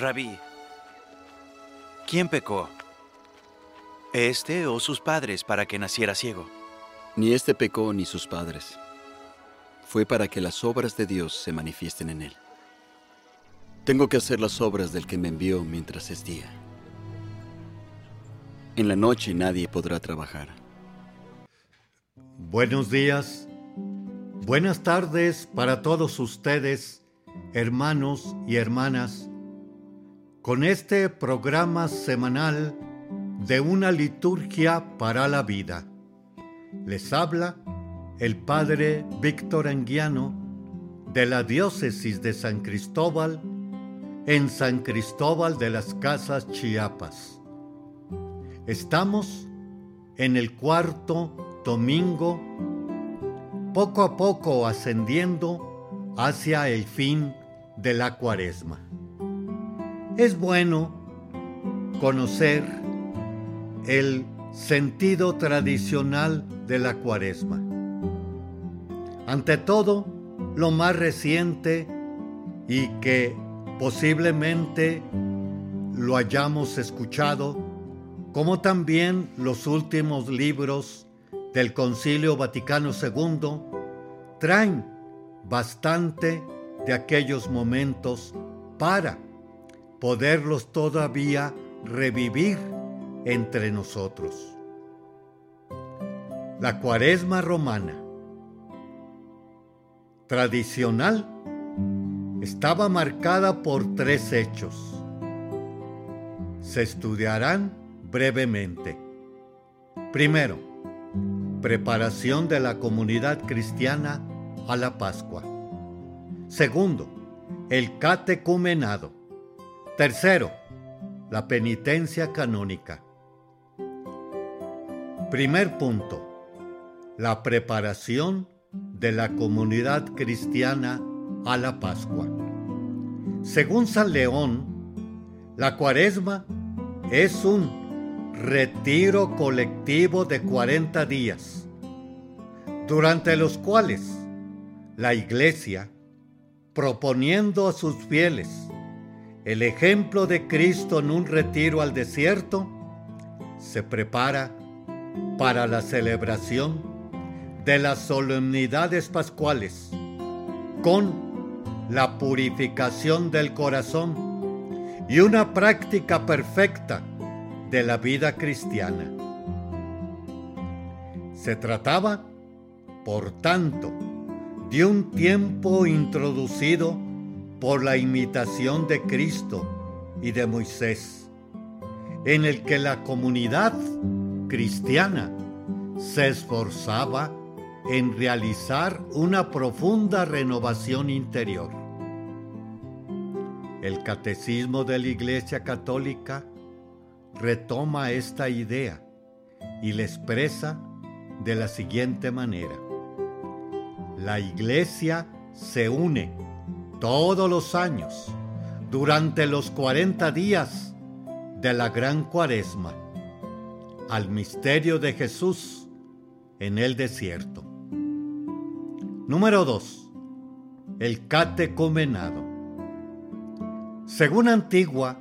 Rabí, ¿quién pecó? ¿Este o sus padres para que naciera ciego? Ni este pecó ni sus padres. Fue para que las obras de Dios se manifiesten en él. Tengo que hacer las obras del que me envió mientras es día. En la noche nadie podrá trabajar. Buenos días, buenas tardes para todos ustedes, hermanos y hermanas, con este programa semanal de una liturgia para la vida. Les habla el Padre Víctor Anguiano de la Diócesis de San Cristóbal en San Cristóbal de las Casas Chiapas. Estamos en el cuarto domingo, poco a poco ascendiendo hacia el fin de la cuaresma. Es bueno conocer el sentido tradicional de la cuaresma. Ante todo, lo más reciente y que posiblemente lo hayamos escuchado, como también los últimos libros del Concilio Vaticano II traen bastante de aquellos momentos para poderlos todavía revivir entre nosotros. La cuaresma romana tradicional estaba marcada por tres hechos. Se estudiarán brevemente. Primero, preparación de la comunidad cristiana a la Pascua. Segundo, el catecumenado. Tercero, la penitencia canónica. Primer punto, la preparación de la comunidad cristiana a la Pascua. Según San León, la cuaresma es un retiro colectivo de 40 días, durante los cuales la Iglesia, proponiendo a sus fieles el ejemplo de Cristo en un retiro al desierto, se prepara para la celebración de las solemnidades pascuales con la purificación del corazón y una práctica perfecta de la vida cristiana. Se trataba, por tanto, de un tiempo introducido por la imitación de Cristo y de Moisés, en el que la comunidad cristiana se esforzaba en realizar una profunda renovación interior. El Catecismo de la Iglesia Católica retoma esta idea y la expresa de la siguiente manera. La Iglesia se une todos los años durante los 40 días de la Gran Cuaresma al misterio de Jesús en el desierto. Número 2. El catecumenado. Según antigua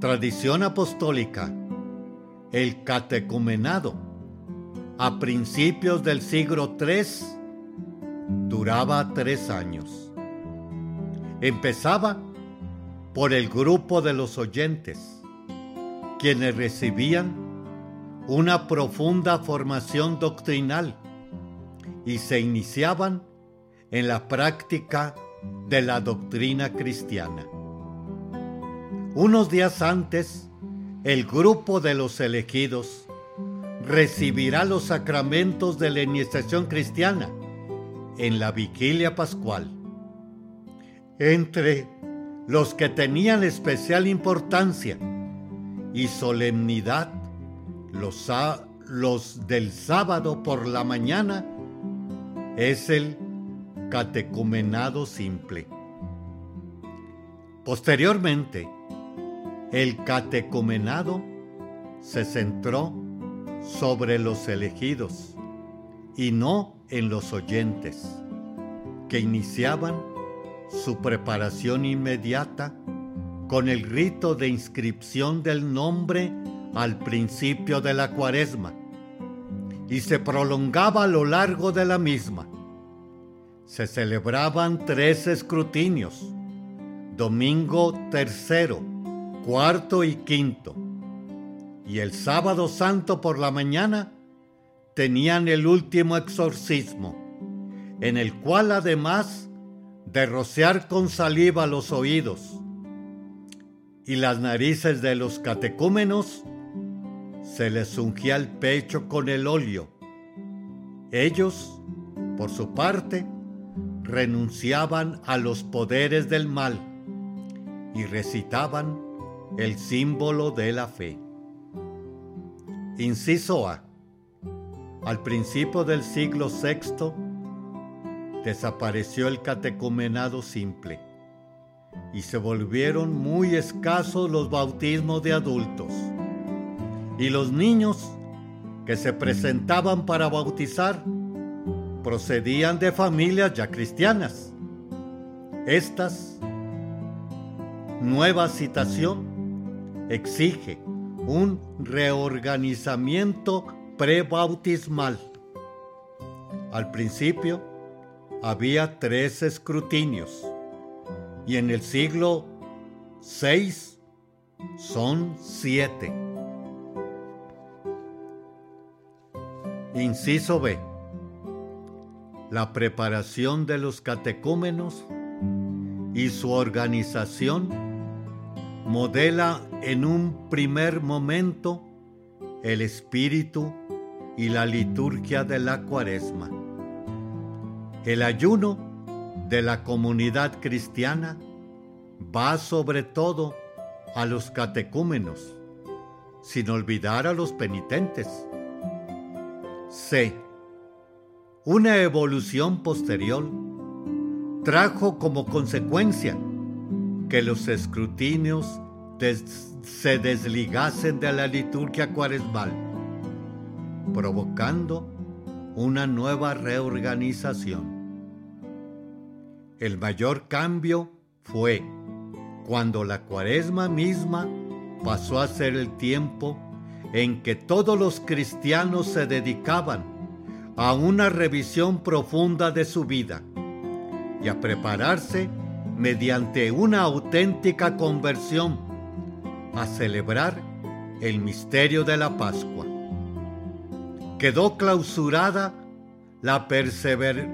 tradición apostólica, el catecumenado a principios del siglo III duraba tres años. Empezaba por el grupo de los oyentes, quienes recibían una profunda formación doctrinal y se iniciaban en la práctica de la doctrina cristiana. Unos días antes, el grupo de los elegidos recibirá los sacramentos de la iniciación cristiana en la vigilia pascual. Entre los que tenían especial importancia y solemnidad, los, del sábado por la mañana es el catecumenado simple. Posteriormente, el catecumenado se centró sobre los elegidos y no en los oyentes, que iniciaban su preparación inmediata con el rito de inscripción del nombre al principio de la cuaresma y se prolongaba a lo largo de la misma. Se celebraban tres escrutinios, domingo tercero, cuarto y quinto, y el sábado santo por la mañana tenían el último exorcismo, en el cual además de rociar con saliva los oídos y las narices de los catecúmenos, se les ungía el pecho con el óleo. Ellos, por su parte, renunciaban a los poderes del mal y recitaban el símbolo de la fe. Inciso A. Al principio del siglo VI desapareció el catecumenado simple y se volvieron muy escasos los bautismos de adultos. Y los niños que se presentaban para bautizar procedían de familias ya cristianas. Estas nueva citación exige un reorganizamiento prebautismal. Al principio había tres escrutinios y en el siglo VI son siete. Inciso B. La preparación de los catecúmenos y su organización modela en un primer momento el espíritu y la liturgia de la cuaresma. El ayuno de la comunidad cristiana va sobre todo a los catecúmenos, sin olvidar a los penitentes. C. Una evolución posterior trajo como consecuencia que los escrutinios se desligasen de la liturgia cuaresmal, provocando una nueva reorganización. El mayor cambio fue cuando la cuaresma misma pasó a ser el tiempo en que todos los cristianos se dedicaban a una revisión profunda de su vida y a prepararse mediante una auténtica conversión a celebrar el misterio de la Pascua. Quedó clausurada la,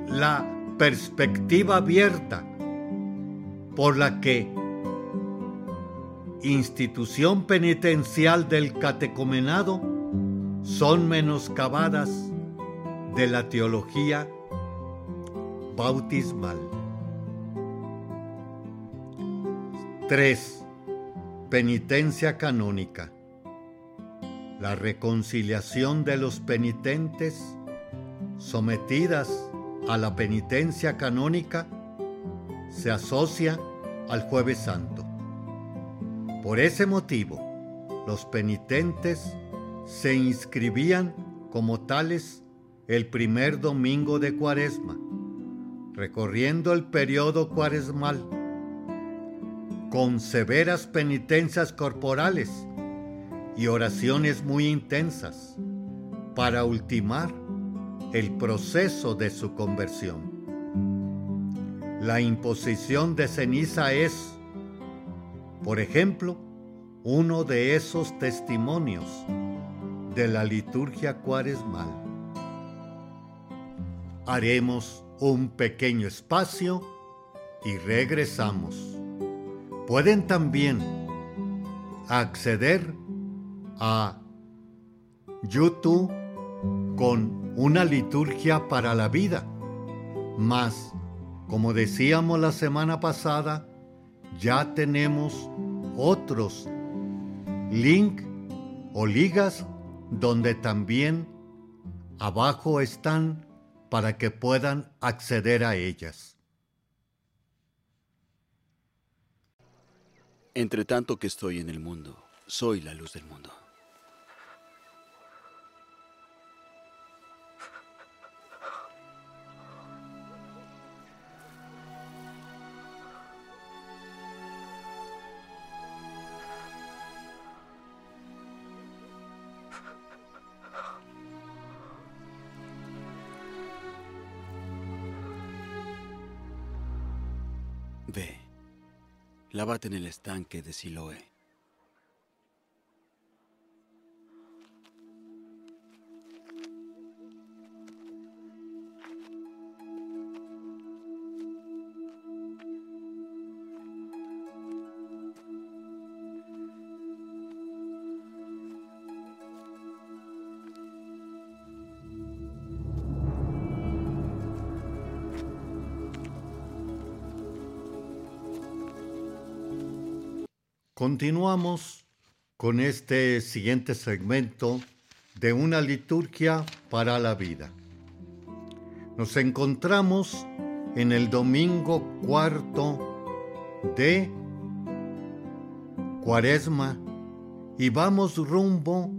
la perspectiva abierta por la que institución penitencial del catecumenado son menoscabadas de la teología bautismal. 3. Penitencia canónica. La reconciliación de los penitentes sometidas a la penitencia canónica se asocia al jueves santo. Por ese motivo, los penitentes se inscribían como tales el primer domingo de cuaresma, recorriendo el periodo cuaresmal, con severas penitencias corporales y oraciones muy intensas, para ultimar el proceso de su conversión. La imposición de ceniza es por ejemplo, uno de esos testimonios de la liturgia cuaresmal. Haremos un pequeño espacio y regresamos. Pueden también acceder a YouTube con una liturgia para la vida. Más, como decíamos la semana pasada, ya tenemos otros link o ligas donde también abajo están para que puedan acceder a ellas. Entre tanto que estoy en el mundo, soy la luz del mundo. Ve, lávate en el estanque de Siloé. Continuamos con este siguiente segmento de una liturgia para la vida. Nos encontramos en el domingo cuarto de Cuaresma y vamos rumbo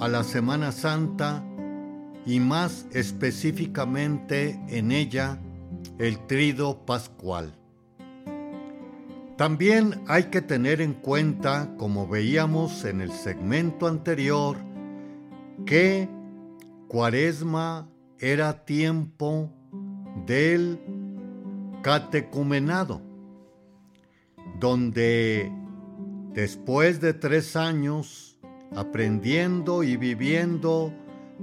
a la Semana Santa y más específicamente en ella el trido pascual. También hay que tener en cuenta, como veíamos en el segmento anterior, que Cuaresma era tiempo del catecumenado, donde después de tres años aprendiendo y viviendo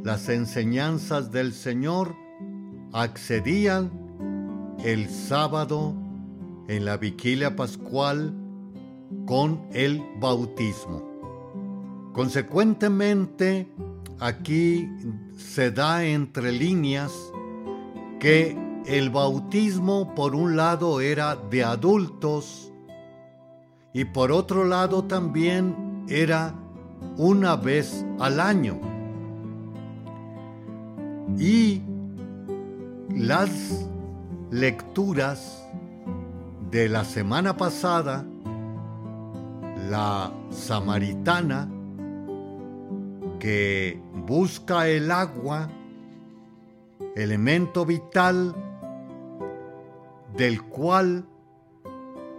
las enseñanzas del Señor, accedían el sábado en la vigilia pascual con el bautismo. Consecuentemente, aquí se da entre líneas que el bautismo por un lado era de adultos y por otro lado también era una vez al año. Y las lecturas de la semana pasada, la samaritana que busca el agua, elemento vital del cual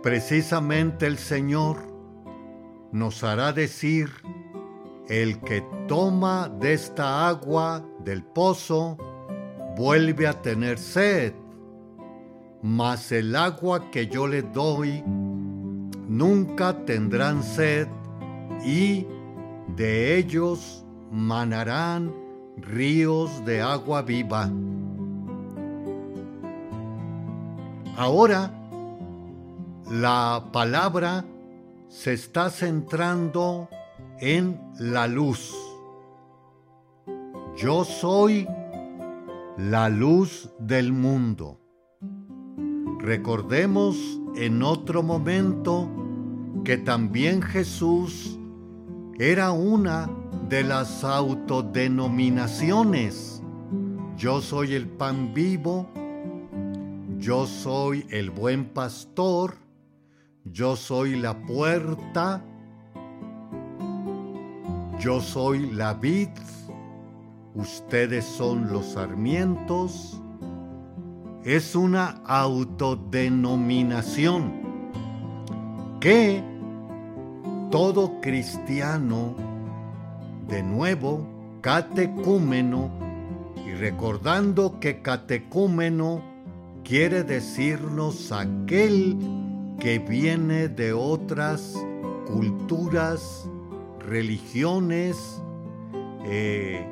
precisamente el Señor nos hará decir, el que toma de esta agua del pozo vuelve a tener sed mas el agua que yo le doy nunca tendrán sed y de ellos manarán ríos de agua viva. Ahora la palabra se está centrando en la luz. Yo soy la luz del mundo. Recordemos en otro momento que también Jesús era una de las autodenominaciones. Yo soy el pan vivo, yo soy el buen pastor, yo soy la puerta, yo soy la vid, ustedes son los sarmientos, es una autodenominación que todo cristiano, de nuevo, catecúmeno, y recordando que catecúmeno quiere decirnos aquel que viene de otras culturas, religiones eh,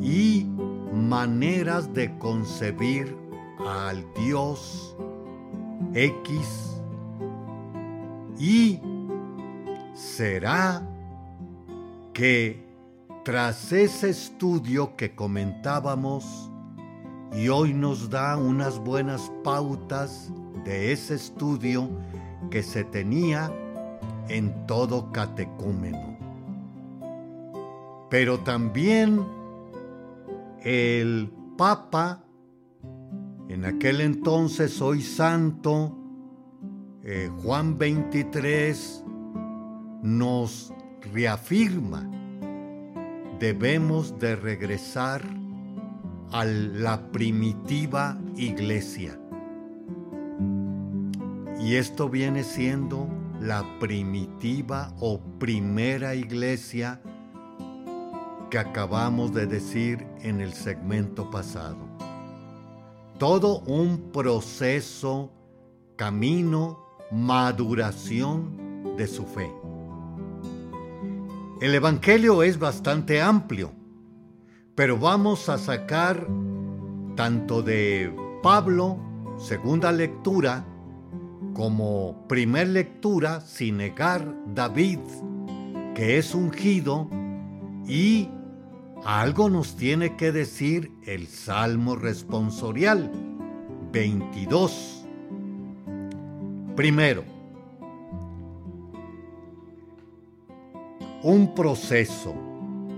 y maneras de concebir al Dios X y será que tras ese estudio que comentábamos y hoy nos da unas buenas pautas de ese estudio que se tenía en todo catecúmeno. Pero también el Papa en aquel entonces hoy santo, eh, Juan 23 nos reafirma, debemos de regresar a la primitiva iglesia. Y esto viene siendo la primitiva o primera iglesia que acabamos de decir en el segmento pasado todo un proceso, camino maduración de su fe. El Evangelio es bastante amplio, pero vamos a sacar tanto de Pablo, segunda lectura, como primer lectura, sin negar David, que es ungido, y algo nos tiene que decir el Salmo responsorial 22. Primero, un proceso,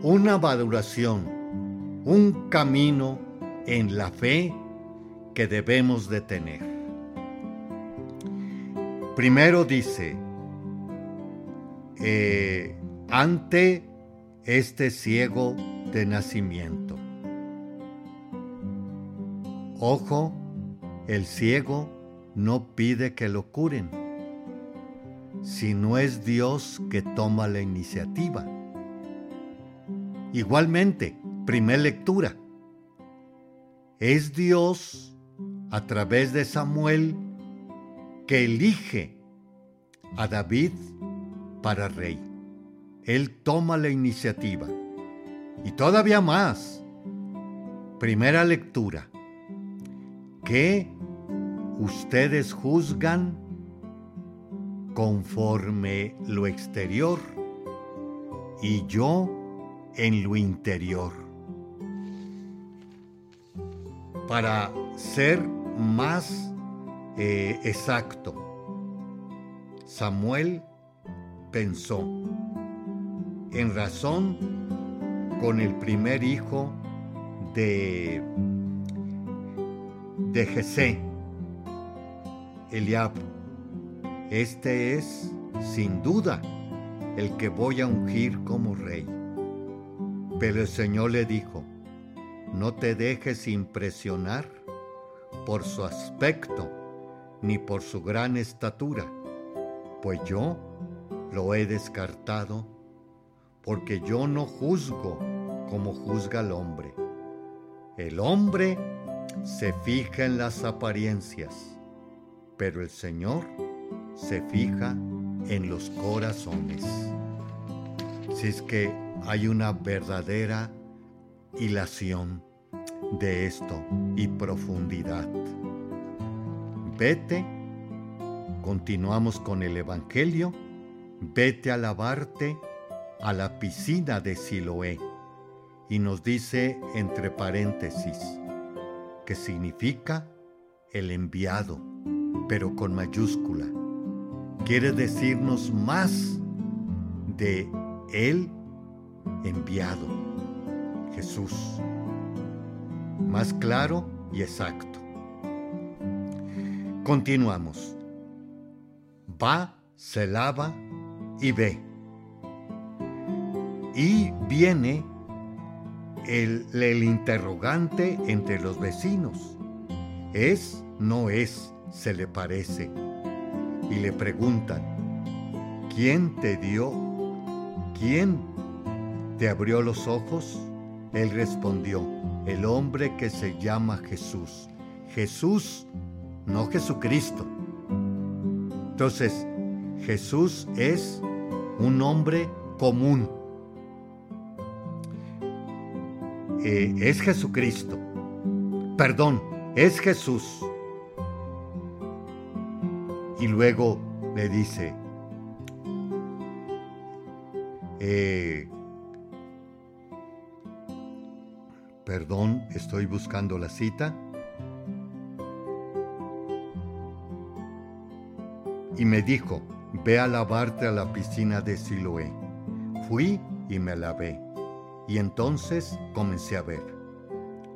una maduración, un camino en la fe que debemos de tener. Primero dice, eh, ante este ciego de nacimiento. Ojo, el ciego no pide que lo curen, sino es Dios que toma la iniciativa. Igualmente, primer lectura. Es Dios, a través de Samuel, que elige a David para rey. Él toma la iniciativa. Y todavía más. Primera lectura. Que ustedes juzgan conforme lo exterior y yo en lo interior. Para ser más eh, exacto, Samuel pensó en razón con el primer hijo de, de Jesé, Eliab. Este es, sin duda, el que voy a ungir como rey. Pero el Señor le dijo, no te dejes impresionar por su aspecto ni por su gran estatura, pues yo lo he descartado, porque yo no juzgo como juzga el hombre. El hombre se fija en las apariencias, pero el Señor se fija en los corazones. Si es que hay una verdadera hilación de esto y profundidad. Vete, continuamos con el Evangelio, vete a lavarte a la piscina de Siloé. Y nos dice entre paréntesis, que significa el enviado, pero con mayúscula. Quiere decirnos más de el enviado, Jesús. Más claro y exacto. Continuamos. Va, se lava y ve. Y viene el, interrogante entre los vecinos. ¿Es? ¿No es? Se le parece. Y le preguntan, ¿quién te dio? ¿Quién te abrió los ojos? Él respondió, el hombre que se llama Jesús. Jesús, no Jesucristo. Entonces, Jesús es un hombre común. Eh, es Jesucristo. Perdón, es Jesús. Y luego le dice, eh, perdón, estoy buscando la cita. Y me dijo, ve a lavarte a la piscina de Siloé. Fui y me lavé. Y entonces comencé a ver.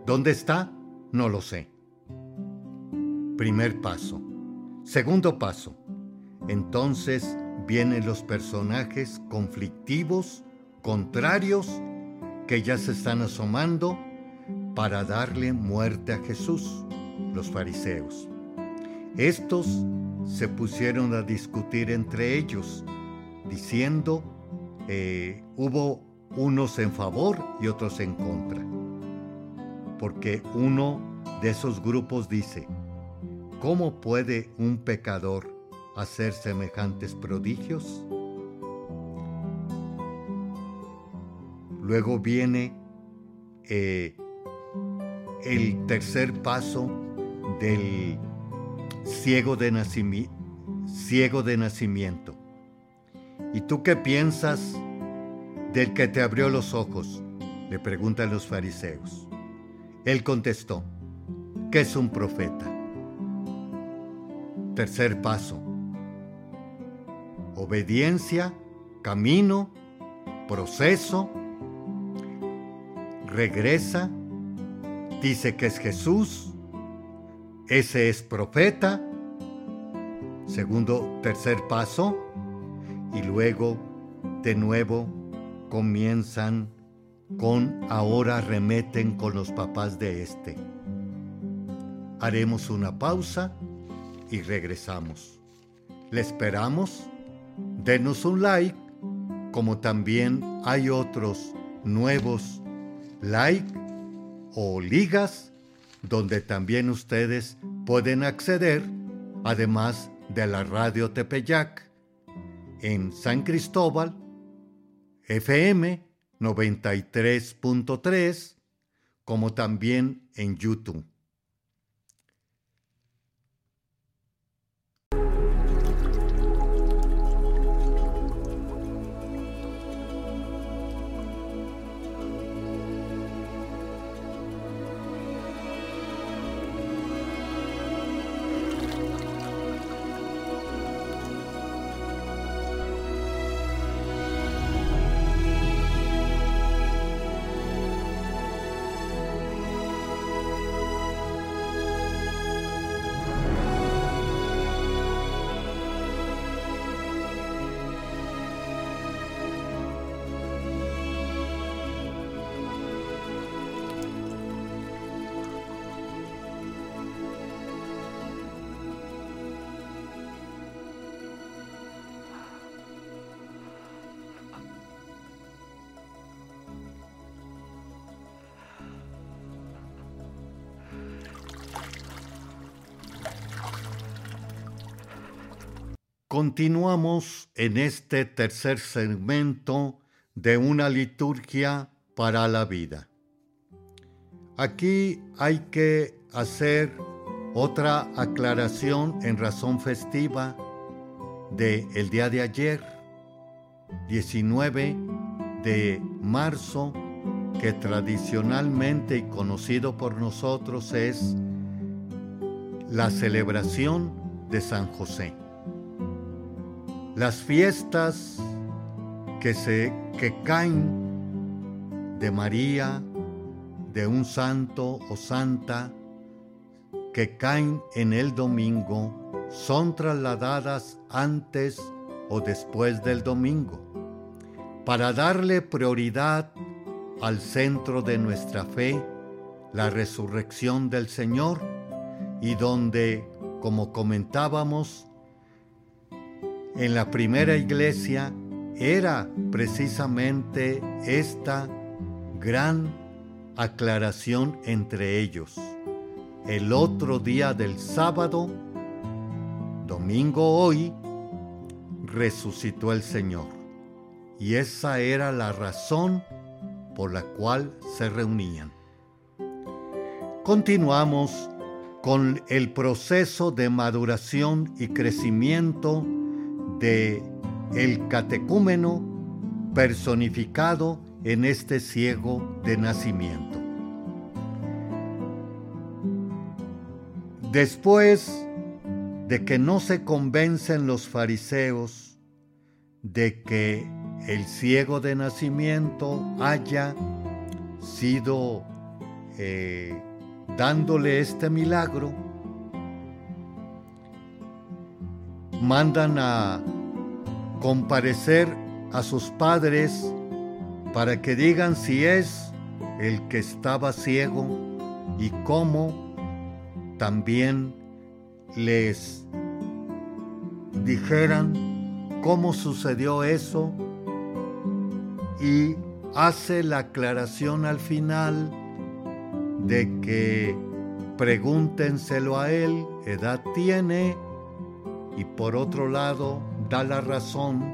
¿Dónde está? No lo sé. Primer paso. Segundo paso. Entonces vienen los personajes conflictivos, contrarios, que ya se están asomando para darle muerte a Jesús, los fariseos. Estos se pusieron a discutir entre ellos, diciendo, eh, hubo unos en favor y otros en contra. Porque uno de esos grupos dice, ¿cómo puede un pecador hacer semejantes prodigios? Luego viene eh, el tercer paso del ciego de, ciego de nacimiento. ¿Y tú qué piensas del que te abrió los ojos? Le preguntan los fariseos. Él contestó, que es un profeta. Tercer paso. Obediencia, camino, proceso. Regresa, dice que es Jesús, ese es profeta. Segundo, tercer paso. Y luego, de nuevo, comienzan con ahora remeten con los papás de este. Haremos una pausa y regresamos. Le esperamos. Denos un like, como también hay otros nuevos like o ligas donde también ustedes pueden acceder, además de la radio Tepeyac, en San Cristóbal, FM 93.3, como también en YouTube. Continuamos en este tercer segmento de una liturgia para la vida. Aquí hay que hacer otra aclaración en razón festiva de el día de ayer, 19 de marzo, que tradicionalmente y conocido por nosotros es la celebración de San José. Las fiestas que, caen de María, de un santo o santa, que caen en el domingo, son trasladadas antes o después del domingo, para darle prioridad al centro de nuestra fe, la resurrección del Señor, y donde, como comentábamos, en la primera iglesia era precisamente esta gran aclaración entre ellos. El otro día del sábado, domingo hoy, resucitó el Señor. Y esa era la razón por la cual se reunían. Continuamos con el proceso de maduración y crecimiento de el catecúmeno personificado en este ciego de nacimiento. Después de que no se convencen los fariseos de que el ciego de nacimiento haya sido eh, dándole este milagro, mandan a comparecer a sus padres para que digan si es el que estaba ciego y cómo también les dijeran cómo sucedió eso. Y hace la aclaración al final de que pregúntenselo a él, edad tiene, y por otro lado da la razón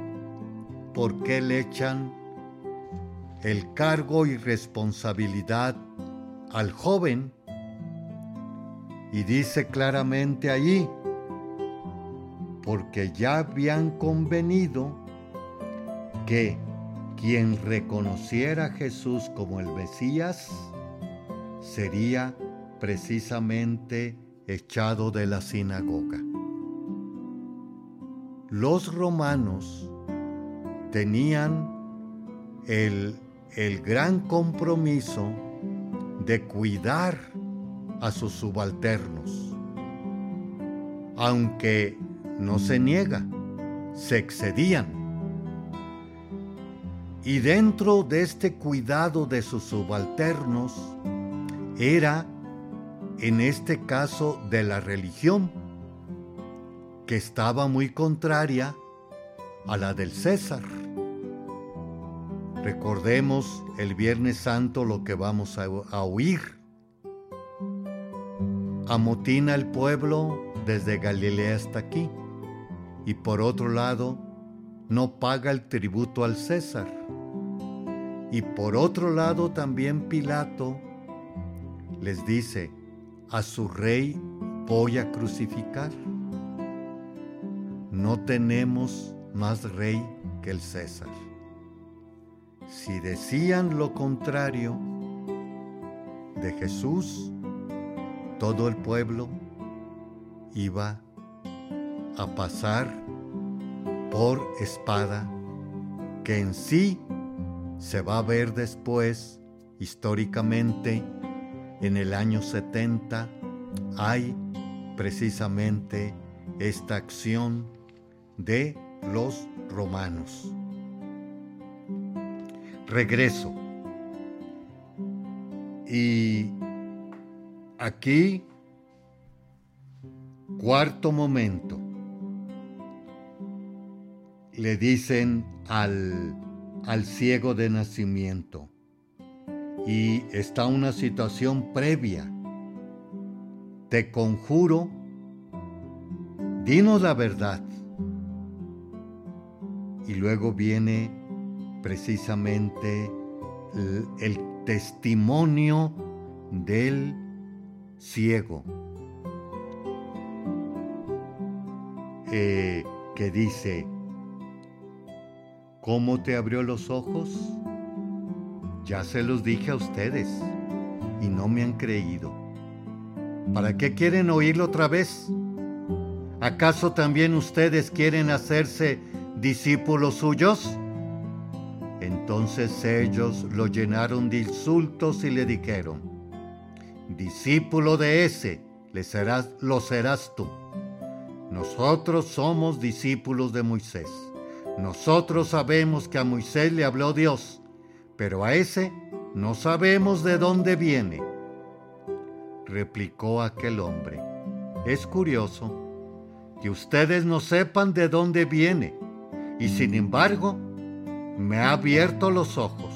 por qué le echan el cargo y responsabilidad al joven y dice claramente allí, porque ya habían convenido que quien reconociera a Jesús como el Mesías sería precisamente echado de la sinagoga. Los romanos tenían el, el gran compromiso de cuidar a sus subalternos, aunque no se niega, se excedían. Y dentro de este cuidado de sus subalternos era, en este caso, de la religión, que estaba muy contraria a la del César. Recordemos el Viernes Santo lo que vamos a, oír. Amotina el pueblo desde Galilea hasta aquí y por otro lado no paga el tributo al César. Y por otro lado también Pilato les dice, a su rey voy a crucificar. No tenemos más rey que el César. Si decían lo contrario de Jesús, todo el pueblo iba a pasar por espada, que en sí se va a ver después, históricamente, en el año 70, hay precisamente esta acción de los romanos regreso. Y aquí, cuarto momento, le dicen al, al ciego de nacimiento, y está una situación previa. Te conjuro, dinos la verdad. Y luego viene precisamente el, testimonio del ciego, eh, que dice, ¿cómo te abrió los ojos? Ya se los dije a ustedes y no me han creído. ¿Para qué quieren oírlo otra vez? ¿Acaso también ustedes quieren hacerse discípulos suyos? Entonces ellos lo llenaron de insultos y le dijeron, discípulo de ese, lo serás tú. Nosotros somos discípulos de Moisés. Nosotros sabemos que a Moisés le habló Dios, pero a ese no sabemos de dónde viene. Replicó aquel hombre. Es curioso que ustedes no sepan de dónde viene, y sin embargo, me ha abierto los ojos.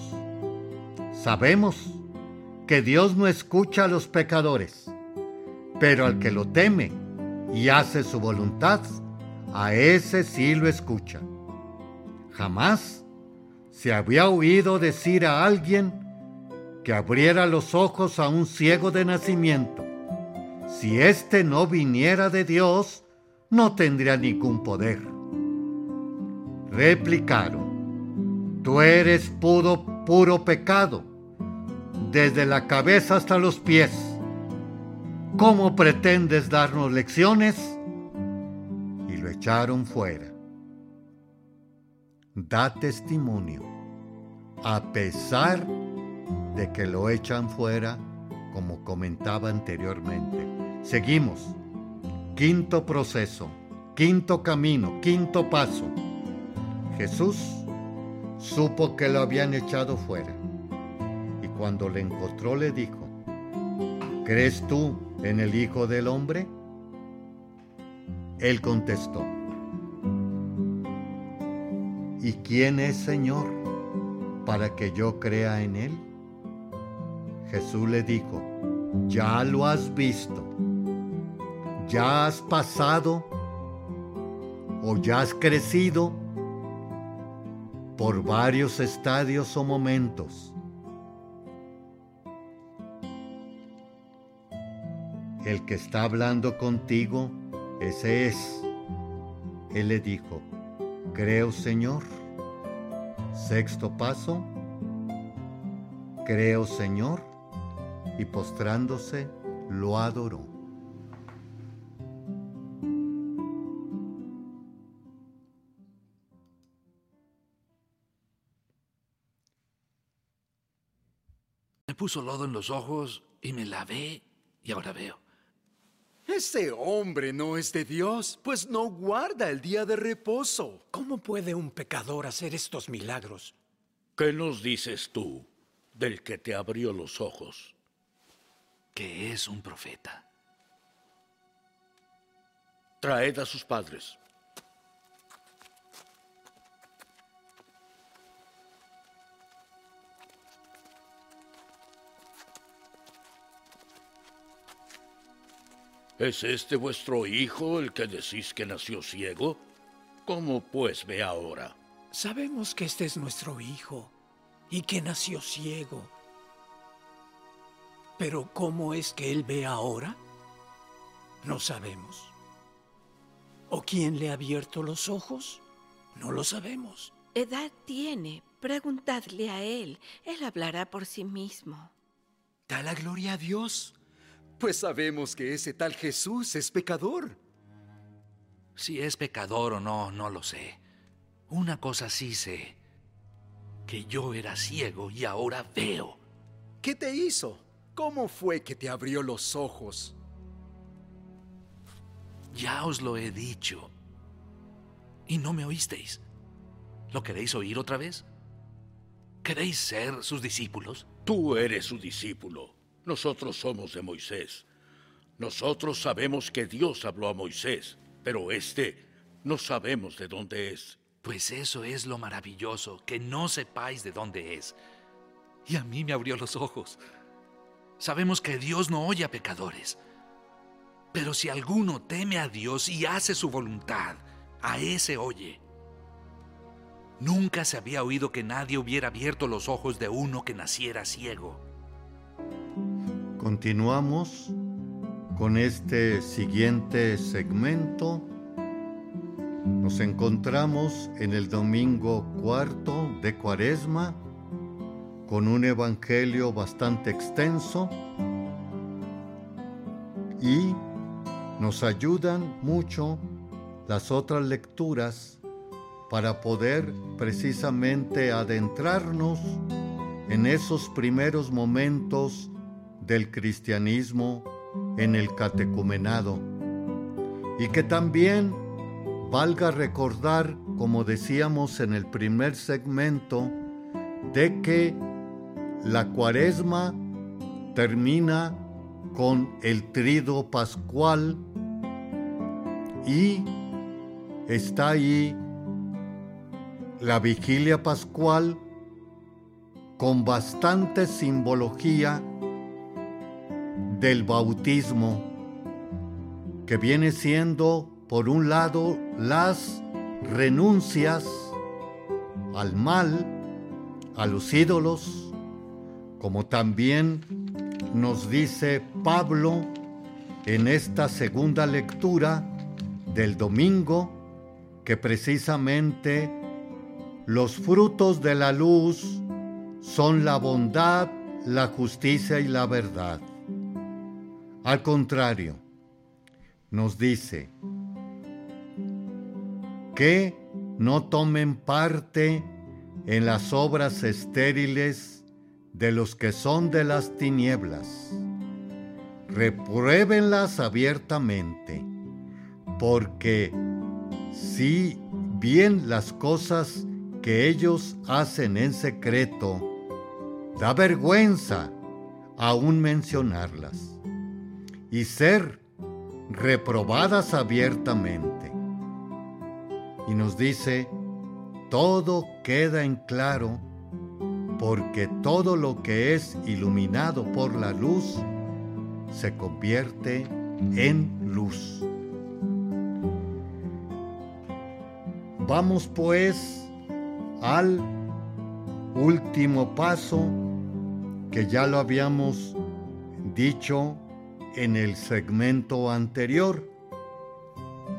Sabemos que Dios no escucha a los pecadores, pero al que lo teme y hace su voluntad, a ese sí lo escucha. Jamás se había oído decir a alguien que abriera los ojos a un ciego de nacimiento. Si éste no viniera de Dios, no tendría ningún poder. Replicaron, Tú eres puro, puro pecado, desde la cabeza hasta los pies. ¿Cómo pretendes darnos lecciones? Y lo echaron fuera. Da testimonio, a pesar de que lo echan fuera, como comentaba anteriormente. Seguimos. Quinto proceso, quinto camino, quinto paso. Jesús supo que lo habían echado fuera. Y cuando le encontró le dijo, ¿crees tú en el Hijo del Hombre? Él contestó, ¿y quién es Señor para que yo crea en Él? Jesús le dijo, ya lo has visto, ya has pasado o ya has crecido por varios estadios o momentos. El que está hablando contigo, ese es. Él le dijo, creo Señor. Sexto paso, creo Señor, y postrándose lo adoró. Puso lodo en los ojos y me lavé y ahora veo. Ese hombre no es de Dios, pues no guarda el día de reposo. ¿Cómo puede un pecador hacer estos milagros? ¿Qué nos dices tú del que te abrió los ojos? Que es un profeta. Traed a sus padres. ¿Es este vuestro hijo el que decís que nació ciego? ¿Cómo pues ve ahora? Sabemos que este es nuestro hijo y que nació ciego. Pero ¿cómo es que él ve ahora? No sabemos. ¿O quién le ha abierto los ojos? No lo sabemos. Edad tiene. Preguntadle a él. Él hablará por sí mismo. Da la gloria a Dios. Pues sabemos que ese tal Jesús es pecador. Si es pecador o no, no lo sé. Una cosa sí sé, que yo era ciego y ahora veo. ¿Qué te hizo? ¿Cómo fue que te abrió los ojos? Ya os lo he dicho. Y no me oísteis. ¿Lo queréis oír otra vez? ¿Queréis ser sus discípulos? Tú eres su discípulo. Nosotros somos de Moisés. Nosotros sabemos que Dios habló a Moisés, pero este no sabemos de dónde es. Pues eso es lo maravilloso, que no sepáis de dónde es. Y a mí me abrió los ojos. Sabemos que Dios no oye a pecadores. Pero si alguno teme a Dios y hace su voluntad, a ese oye. Nunca se había oído que nadie hubiera abierto los ojos de uno que naciera ciego. Continuamos con este siguiente segmento. Nos encontramos en el domingo cuarto de Cuaresma con un evangelio bastante extenso y nos ayudan mucho las otras lecturas para poder precisamente adentrarnos en esos primeros momentos del cristianismo en el catecumenado. Y que también valga recordar, como decíamos en el primer segmento, de que la cuaresma termina con el trido pascual y está ahí la vigilia pascual con bastante simbología del bautismo, que viene siendo, por un lado, las renuncias al mal, a los ídolos, como también nos dice Pablo en esta segunda lectura del domingo, que precisamente los frutos de la luz son la bondad, la justicia y la verdad. Al contrario, nos dice que no tomen parte en las obras estériles de los que son de las tinieblas. Repruébenlas abiertamente, porque si bien las cosas que ellos hacen en secreto, da vergüenza aún mencionarlas y ser reprobadas abiertamente. Y nos dice, todo queda en claro porque todo lo que es iluminado por la luz se convierte en luz. Vamos pues al último paso que ya lo habíamos dicho en el segmento anterior.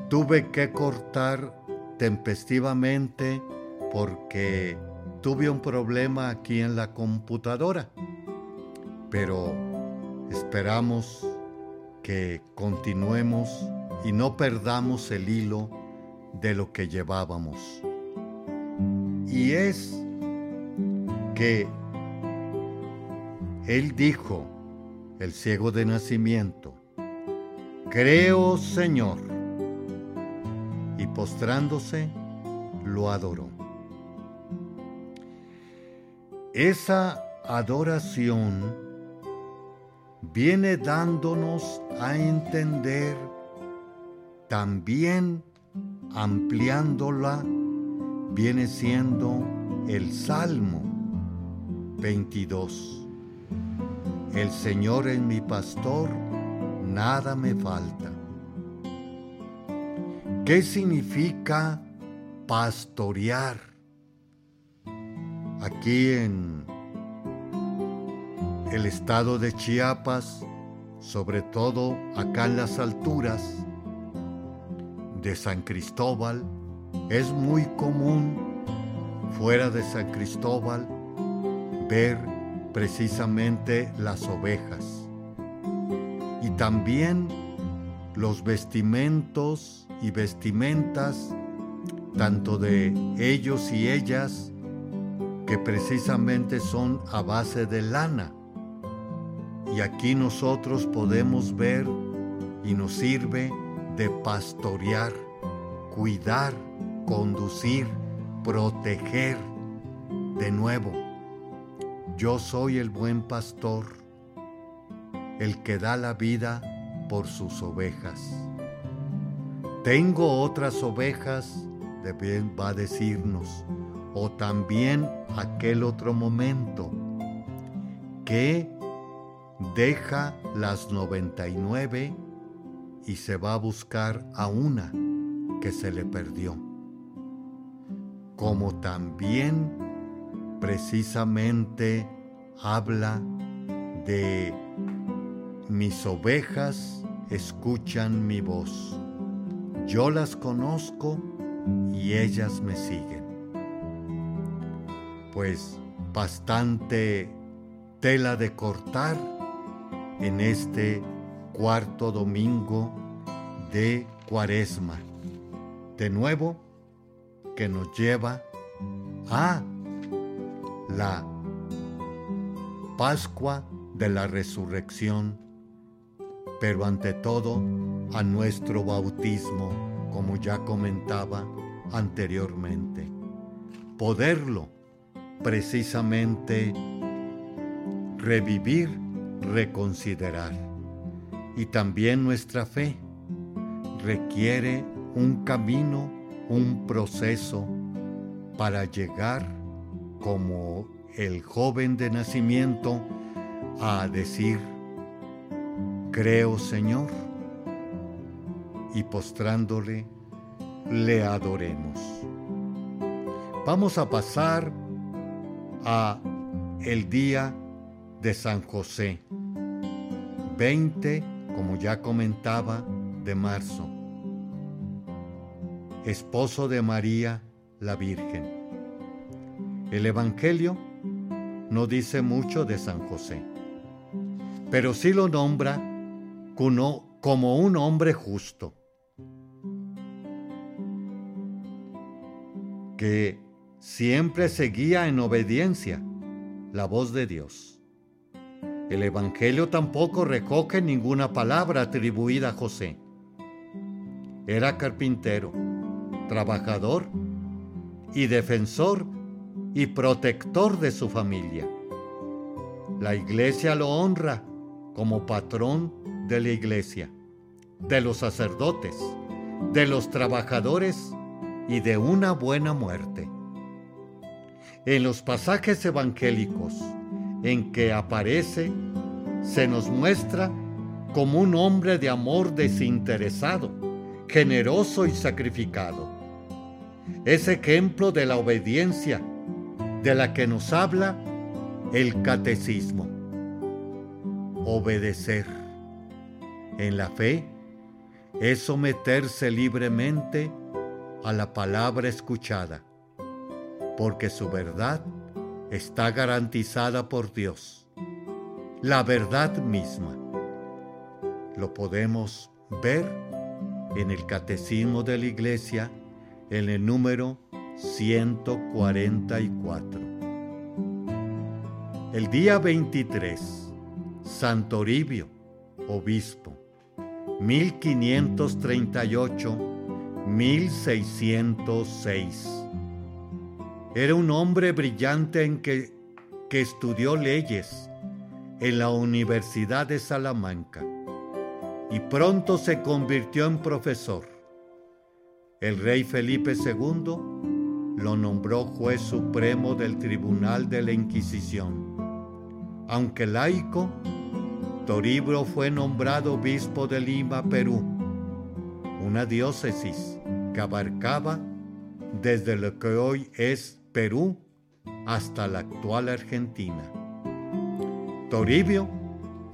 Tuve que cortar tempestivamente porque tuve un problema aquí en la computadora, pero esperamos que continuemos y no perdamos el hilo de lo que llevábamos. Y es que él dijo, el ciego de nacimiento, creo Señor, y postrándose, lo adoró. Esa adoración viene dándonos a entender, también ampliándola, viene siendo el Salmo 22. El Señor es mi pastor, nada me falta. ¿Qué significa pastorear? Aquí en el estado de Chiapas, sobre todo acá en las alturas de San Cristóbal, es muy común fuera de San Cristóbal ver precisamente las ovejas y también los vestimentos y vestimentas tanto de ellos y ellas que precisamente son a base de lana. Y aquí nosotros podemos ver y nos sirve de pastorear, cuidar, conducir, proteger de nuevo. Yo soy el buen pastor, el que da la vida por sus ovejas. Tengo otras ovejas, va a decirnos, o también aquel otro momento, que deja las 99 y se va a buscar a una que se le perdió. Como también precisamente habla de mis ovejas escuchan mi voz. Yo las conozco y ellas me siguen. Pues bastante tela de cortar en este cuarto domingo de Cuaresma. De nuevo, que nos lleva a la Pascua de la Resurrección, pero ante todo a nuestro bautismo, como ya comentaba anteriormente. Poderlo precisamente revivir, reconsiderar. Y también nuestra fe requiere un camino, un proceso para llegar como el joven de nacimiento a decir, creo Señor, y postrándole, le adoremos. Vamos a pasar a el día de San José, 20, como ya comentaba, de marzo, esposo de María la Virgen. El Evangelio no dice mucho de San José, pero sí lo nombra como un hombre justo, que siempre seguía en obediencia la voz de Dios. El Evangelio tampoco recoge ninguna palabra atribuida a José. Era carpintero, trabajador y defensor y protector de su familia. La iglesia lo honra como patrón de la iglesia, de los sacerdotes, de los trabajadores y de una buena muerte. En los pasajes evangélicos en que aparece, se nos muestra como un hombre de amor desinteresado, generoso y sacrificado. es ejemplo de la obediencia de la que nos habla el catecismo. Obedecer en la fe es someterse libremente a la palabra escuchada, porque su verdad está garantizada por Dios, la verdad misma. Lo podemos ver en el Catecismo de la Iglesia en el número 144. El día 23, Santo Toribio, obispo, 1538-1606. Era un hombre brillante en que, que estudió leyes en la Universidad de Salamanca y pronto se convirtió en profesor. El rey Felipe II lo nombró juez supremo del Tribunal de la Inquisición. Aunque laico, Toribio fue nombrado obispo de Lima, Perú, una diócesis que abarcaba desde lo que hoy es Perú hasta la actual Argentina. Toribio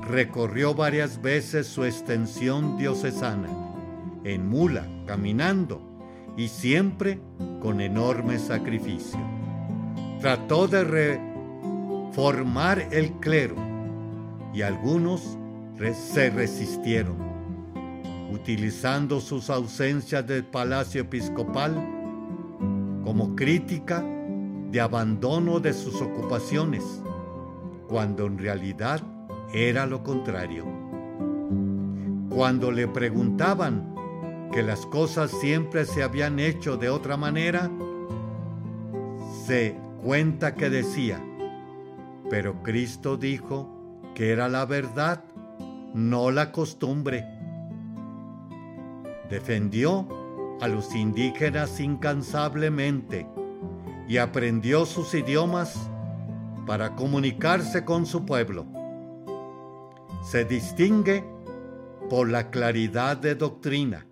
recorrió varias veces su extensión diocesana, en mula, caminando, y siempre con enorme sacrificio. Trató de reformar el clero y algunos se resistieron, utilizando sus ausencias del palacio episcopal como crítica de abandono de sus ocupaciones, cuando en realidad era lo contrario. Cuando le preguntaban que las cosas siempre se habían hecho de otra manera, se cuenta que decía, pero Cristo dijo que era la verdad, no la costumbre. Defendió a los indígenas incansablemente y aprendió sus idiomas para comunicarse con su pueblo se distingue por la claridad de doctrina,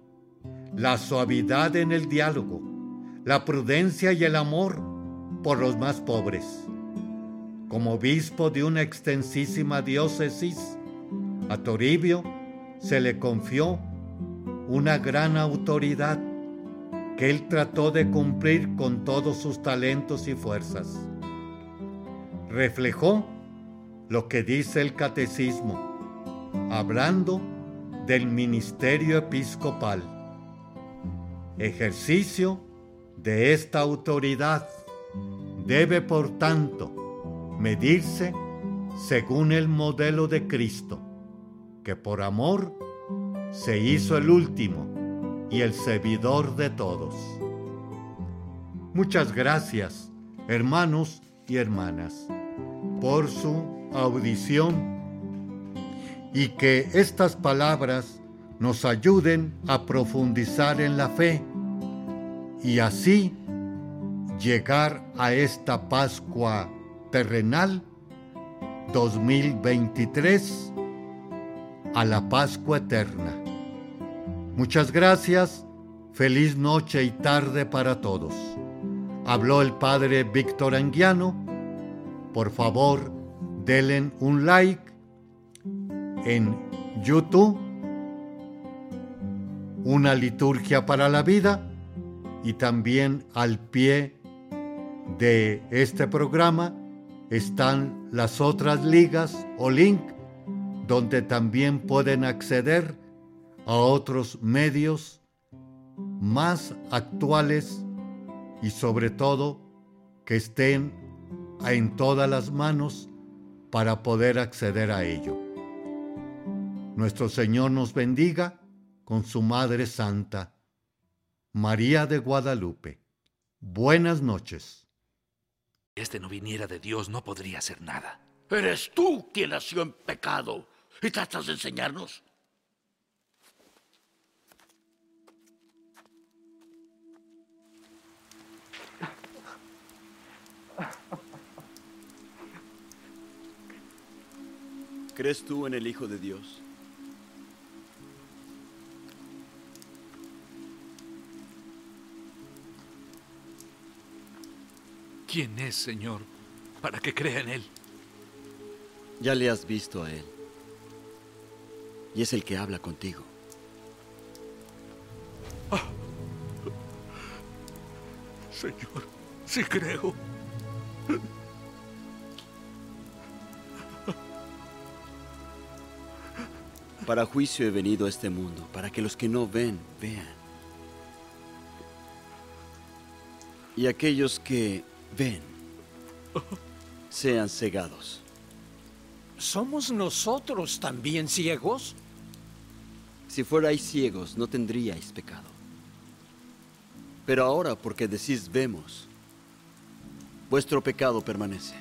la suavidad en el diálogo, la prudencia y el amor por los más pobres. Como obispo de una extensísima diócesis, a Toribio se le confió una gran autoridad que él trató de cumplir con todos sus talentos y fuerzas. Reflejó lo que dice el catecismo hablando del ministerio episcopal. Ejercicio de esta autoridad debe, por tanto, medirse según el modelo de Cristo, que por amor se hizo el último y el servidor de todos. Muchas gracias, hermanos y hermanas, por su audición y que estas palabras nos ayuden a profundizar en la fe y así llegar a esta Pascua terrenal 2023 a la Pascua eterna. Muchas gracias, feliz noche y tarde para todos. Habló el Padre Víctor Anguiano. Por favor, denle un like en YouTube una liturgia para la vida y también al pie de este programa están las otras ligas o link donde también pueden acceder a otros medios más actuales y sobre todo que estén en todas las manos para poder acceder a ello. Nuestro Señor nos bendiga con su Madre Santa, María de Guadalupe. Buenas noches. Si este no viniera de Dios, no podría hacer nada. Eres tú quien nació en pecado y tratas de enseñarnos. ¿Crees tú en el Hijo de Dios? ¿Quién es, Señor, para que crea en Él? Ya le has visto a Él. Y es el que habla contigo. Señor, sí creo. Para juicio he venido a este mundo, para que los que no ven, vean. Y aquellos que ven, sean cegados. ¿Somos nosotros también ciegos? Si fuerais ciegos, no tendríais pecado. Pero ahora, porque decís vemos, vuestro pecado permanece.